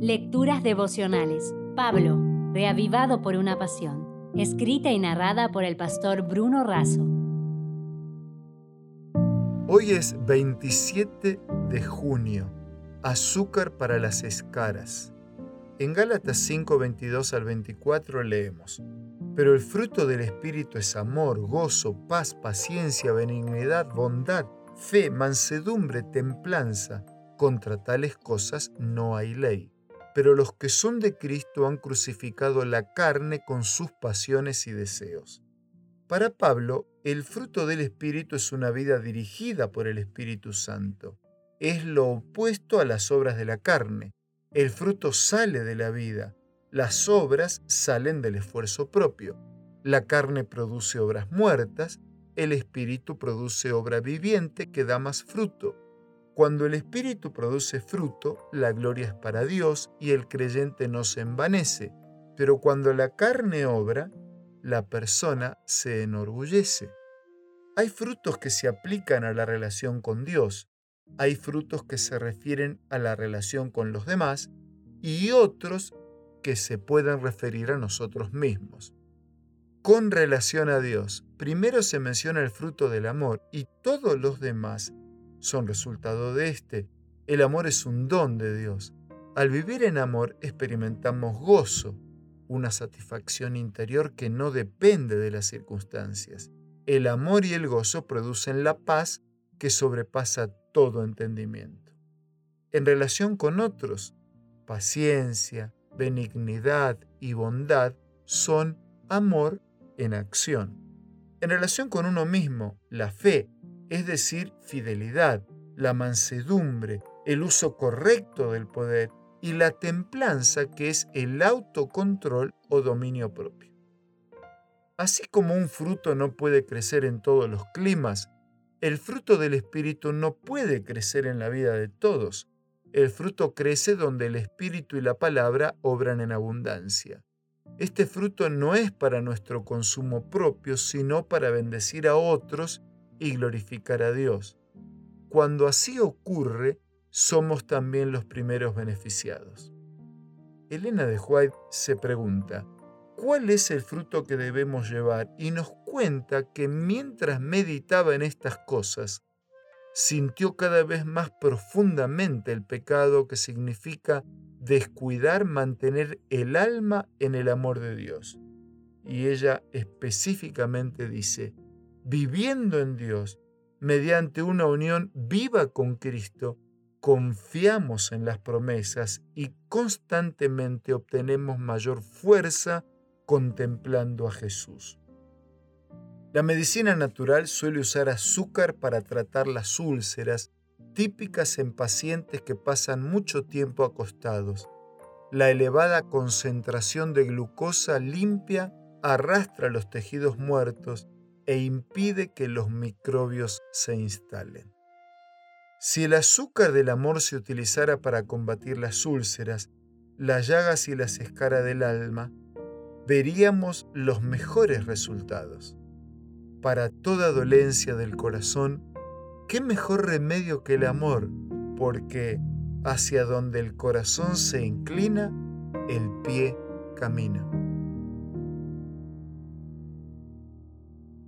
Lecturas devocionales. Pablo, reavivado por una pasión. Escrita y narrada por el pastor Bruno Razo. Hoy es 27 de junio. Azúcar para las escaras. En Gálatas 5, 22 al 24 leemos. Pero el fruto del Espíritu es amor, gozo, paz, paciencia, benignidad, bondad, fe, mansedumbre, templanza. Contra tales cosas no hay ley. Pero los que son de Cristo han crucificado la carne con sus pasiones y deseos. Para Pablo, el fruto del Espíritu es una vida dirigida por el Espíritu Santo. Es lo opuesto a las obras de la carne. El fruto sale de la vida, las obras salen del esfuerzo propio. La carne produce obras muertas, el espíritu produce obra viviente que da más fruto. Cuando el espíritu produce fruto, la gloria es para Dios y el creyente no se envanece. Pero cuando la carne obra, la persona se enorgullece. Hay frutos que se aplican a la relación con Dios, hay frutos que se refieren a la relación con los demás y otros que se puedan referir a nosotros mismos. Con relación a Dios, primero se menciona el fruto del amor y todos los demás son resultado de este. El amor es un don de Dios. Al vivir en amor experimentamos gozo, una satisfacción interior que no depende de las circunstancias. El amor y el gozo producen la paz que sobrepasa todo entendimiento. En relación con otros, paciencia, benignidad y bondad son amor en acción. En relación con uno mismo, la fe, es decir, fidelidad, la mansedumbre, el uso correcto del poder y la templanza que es el autocontrol o dominio propio. Así como un fruto no puede crecer en todos los climas, el fruto del Espíritu no puede crecer en la vida de todos, el fruto crece donde el Espíritu y la palabra obran en abundancia. Este fruto no es para nuestro consumo propio, sino para bendecir a otros y glorificar a Dios. Cuando así ocurre, somos también los primeros beneficiados. Elena de White se pregunta, ¿cuál es el fruto que debemos llevar? Y nos cuenta que mientras meditaba en estas cosas, sintió cada vez más profundamente el pecado que significa descuidar mantener el alma en el amor de Dios. Y ella específicamente dice, viviendo en Dios, mediante una unión viva con Cristo, confiamos en las promesas y constantemente obtenemos mayor fuerza contemplando a Jesús. La medicina natural suele usar azúcar para tratar las úlceras, típicas en pacientes que pasan mucho tiempo acostados. La elevada concentración de glucosa limpia arrastra los tejidos muertos e impide que los microbios se instalen. Si el azúcar del amor se utilizara para combatir las úlceras, las llagas y las escaras del alma, veríamos los mejores resultados para toda dolencia del corazón, ¿qué mejor remedio que el amor? Porque hacia donde el corazón se inclina, el pie camina.